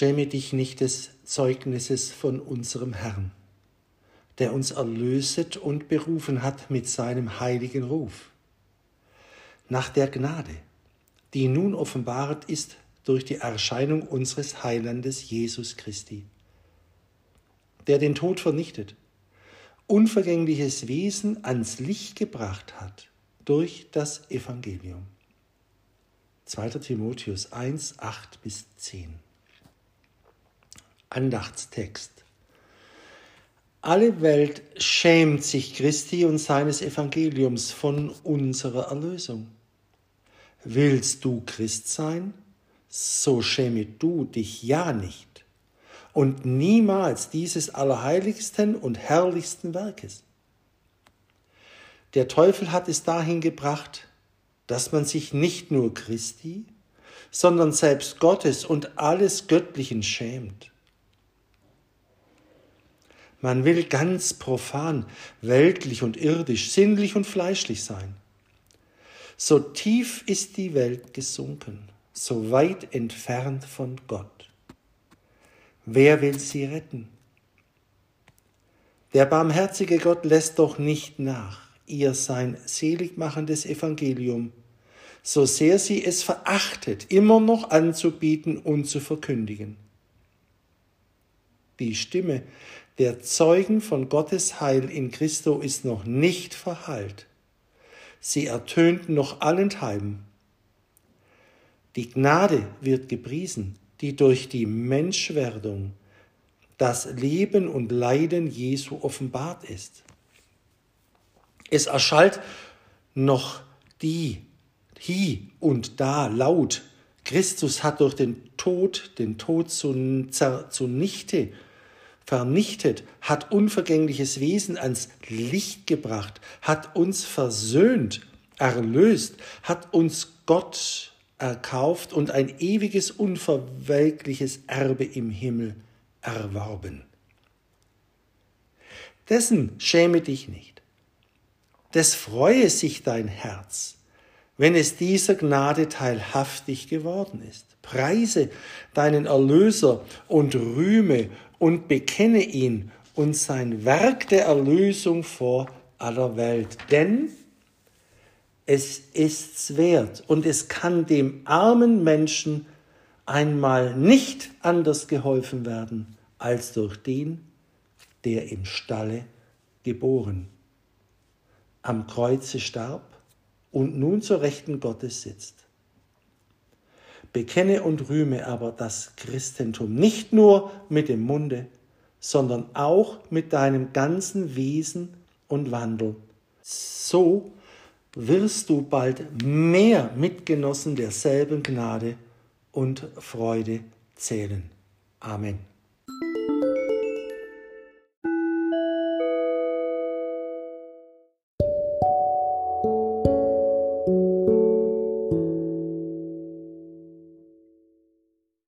Schäme dich nicht des Zeugnisses von unserem Herrn, der uns erlöset und berufen hat mit seinem heiligen Ruf. Nach der Gnade, die nun offenbart ist durch die Erscheinung unseres Heilandes Jesus Christi, der den Tod vernichtet, unvergängliches Wesen ans Licht gebracht hat durch das Evangelium. 2. Timotheus 1, 8 bis 10. Andachtstext. Alle Welt schämt sich Christi und seines Evangeliums von unserer Erlösung. Willst du Christ sein? So schäme du dich ja nicht und niemals dieses allerheiligsten und herrlichsten Werkes. Der Teufel hat es dahin gebracht, dass man sich nicht nur Christi, sondern selbst Gottes und alles Göttlichen schämt. Man will ganz profan, weltlich und irdisch, sinnlich und fleischlich sein. So tief ist die Welt gesunken, so weit entfernt von Gott. Wer will sie retten? Der barmherzige Gott lässt doch nicht nach, ihr sein seligmachendes Evangelium, so sehr sie es verachtet, immer noch anzubieten und zu verkündigen. Die Stimme der Zeugen von Gottes Heil in Christo ist noch nicht verhallt sie ertönt noch allenthalben. Die Gnade wird gepriesen, die durch die Menschwerdung das Leben und Leiden Jesu offenbart ist. Es erschallt noch die hi und da laut. Christus hat durch den Tod den Tod zunichte vernichtet, hat unvergängliches Wesen ans Licht gebracht, hat uns versöhnt, erlöst, hat uns Gott erkauft und ein ewiges, unverwelkliches Erbe im Himmel erworben. Dessen schäme dich nicht, des freue sich dein Herz, wenn es dieser Gnade teilhaftig geworden ist. Preise deinen Erlöser und rühme und bekenne ihn und sein Werk der Erlösung vor aller Welt. Denn es ist's wert und es kann dem armen Menschen einmal nicht anders geholfen werden als durch den, der im Stalle geboren, am Kreuze starb und nun zur Rechten Gottes sitzt. Bekenne und rühme aber das Christentum nicht nur mit dem Munde, sondern auch mit deinem ganzen Wesen und Wandel. So wirst du bald mehr Mitgenossen derselben Gnade und Freude zählen. Amen.